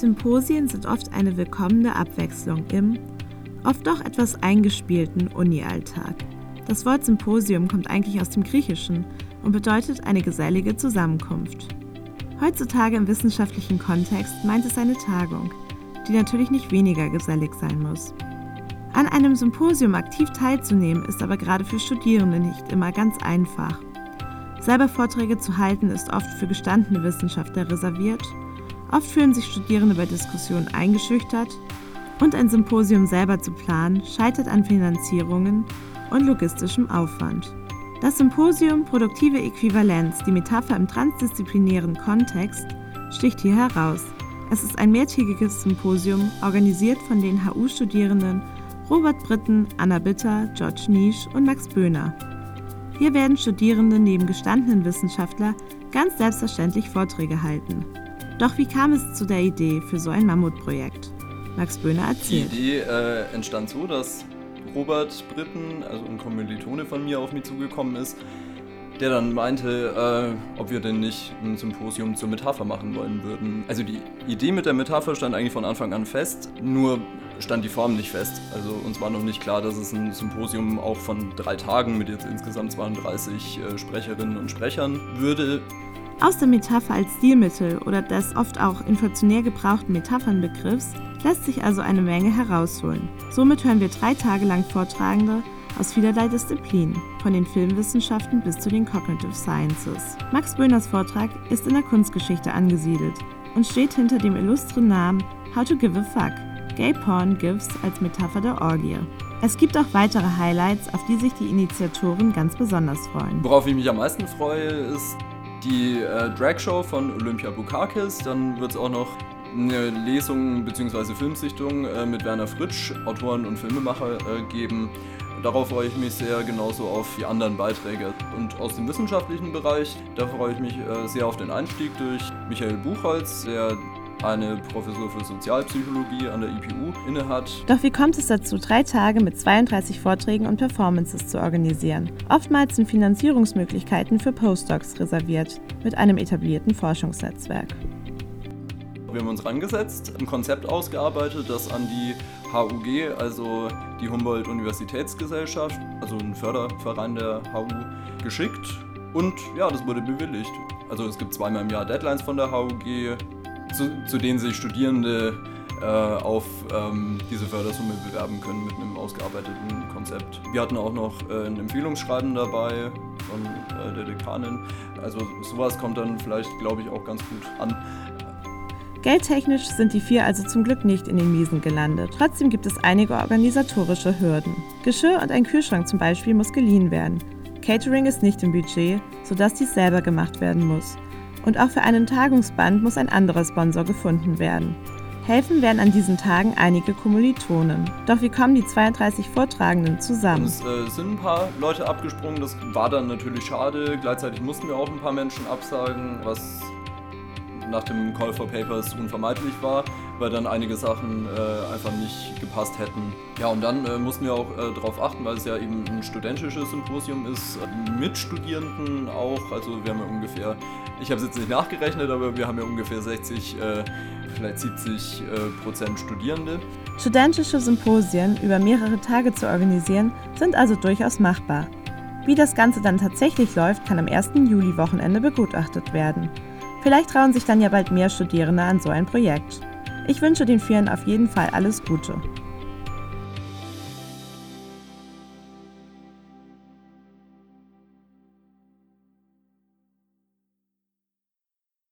Symposien sind oft eine willkommene Abwechslung im, oft doch etwas eingespielten Uni-Alltag. Das Wort Symposium kommt eigentlich aus dem Griechischen und bedeutet eine gesellige Zusammenkunft. Heutzutage im wissenschaftlichen Kontext meint es eine Tagung, die natürlich nicht weniger gesellig sein muss. An einem Symposium aktiv teilzunehmen ist aber gerade für Studierende nicht immer ganz einfach. Selber Vorträge zu halten ist oft für gestandene Wissenschaftler reserviert, oft fühlen sich Studierende bei Diskussionen eingeschüchtert und ein Symposium selber zu planen scheitert an Finanzierungen und logistischem Aufwand. Das Symposium Produktive Äquivalenz, die Metapher im transdisziplinären Kontext, sticht hier heraus. Es ist ein mehrtägiges Symposium, organisiert von den HU-Studierenden Robert Britten, Anna Bitter, George Nisch und Max Böhner. Hier werden Studierende neben gestandenen Wissenschaftler ganz selbstverständlich Vorträge halten. Doch wie kam es zu der Idee für so ein Mammutprojekt? Max Böhner erzählt. Die Idee äh, entstand so, dass Robert Britten, also ein Kommilitone von mir, auf mich zugekommen ist, der dann meinte, äh, ob wir denn nicht ein Symposium zur Metapher machen wollen würden. Also die Idee mit der Metapher stand eigentlich von Anfang an fest, nur stand die Form nicht fest. Also uns war noch nicht klar, dass es ein Symposium auch von drei Tagen mit jetzt insgesamt 32 äh, Sprecherinnen und Sprechern würde. Aus der Metapher als Stilmittel oder des oft auch inflationär gebrauchten Metaphernbegriffs lässt sich also eine Menge herausholen. Somit hören wir drei Tage lang Vortragende aus vielerlei Disziplinen, von den Filmwissenschaften bis zu den Cognitive Sciences. Max Böhners Vortrag ist in der Kunstgeschichte angesiedelt und steht hinter dem illustren Namen How to Give a Fuck. Gay Porn Gives als Metapher der Orgie. Es gibt auch weitere Highlights, auf die sich die Initiatoren ganz besonders freuen. Worauf ich mich am meisten freue, ist die äh, Drag-Show von Olympia Bukakis. Dann wird es auch noch eine Lesung bzw. Filmsichtung äh, mit Werner Fritsch, Autoren und Filmemacher, äh, geben. Darauf freue ich mich sehr, genauso auf die anderen Beiträge. Und aus dem wissenschaftlichen Bereich, da freue ich mich äh, sehr auf den Einstieg durch Michael Buchholz, der eine Professur für Sozialpsychologie an der IPU innehat. Doch wie kommt es dazu, drei Tage mit 32 Vorträgen und Performances zu organisieren? Oftmals sind Finanzierungsmöglichkeiten für Postdocs reserviert, mit einem etablierten Forschungsnetzwerk. Wir haben uns rangesetzt, ein Konzept ausgearbeitet, das an die HUG, also die Humboldt-Universitätsgesellschaft, also ein Förderverein der HU, geschickt. Und ja, das wurde bewilligt. Also es gibt zweimal im Jahr Deadlines von der HUG, zu, zu denen sich Studierende äh, auf ähm, diese Fördersumme bewerben können mit einem ausgearbeiteten Konzept. Wir hatten auch noch äh, ein Empfehlungsschreiben dabei von äh, der Dekanin. Also sowas kommt dann vielleicht, glaube ich, auch ganz gut an. Geldtechnisch sind die vier also zum Glück nicht in den Miesen gelandet. Trotzdem gibt es einige organisatorische Hürden. Geschirr und ein Kühlschrank zum Beispiel muss geliehen werden. Catering ist nicht im Budget, sodass dies selber gemacht werden muss. Und auch für einen Tagungsband muss ein anderer Sponsor gefunden werden. Helfen werden an diesen Tagen einige Kommilitonen. Doch wie kommen die 32 Vortragenden zusammen? Es äh, sind ein paar Leute abgesprungen, das war dann natürlich schade. Gleichzeitig mussten wir auch ein paar Menschen absagen, was nach dem Call for Papers unvermeidlich war, weil dann einige Sachen äh, einfach nicht gepasst hätten. Ja, und dann äh, mussten wir auch äh, darauf achten, weil es ja eben ein studentisches Symposium ist, mit Studierenden auch. Also wir haben ja ungefähr, ich habe es jetzt nicht nachgerechnet, aber wir haben ja ungefähr 60, äh, vielleicht 70 äh, Prozent Studierende. Studentische Symposien über mehrere Tage zu organisieren, sind also durchaus machbar. Wie das Ganze dann tatsächlich läuft, kann am 1. Juli-Wochenende begutachtet werden. Vielleicht trauen sich dann ja bald mehr Studierende an so ein Projekt. Ich wünsche den Vieren auf jeden Fall alles Gute.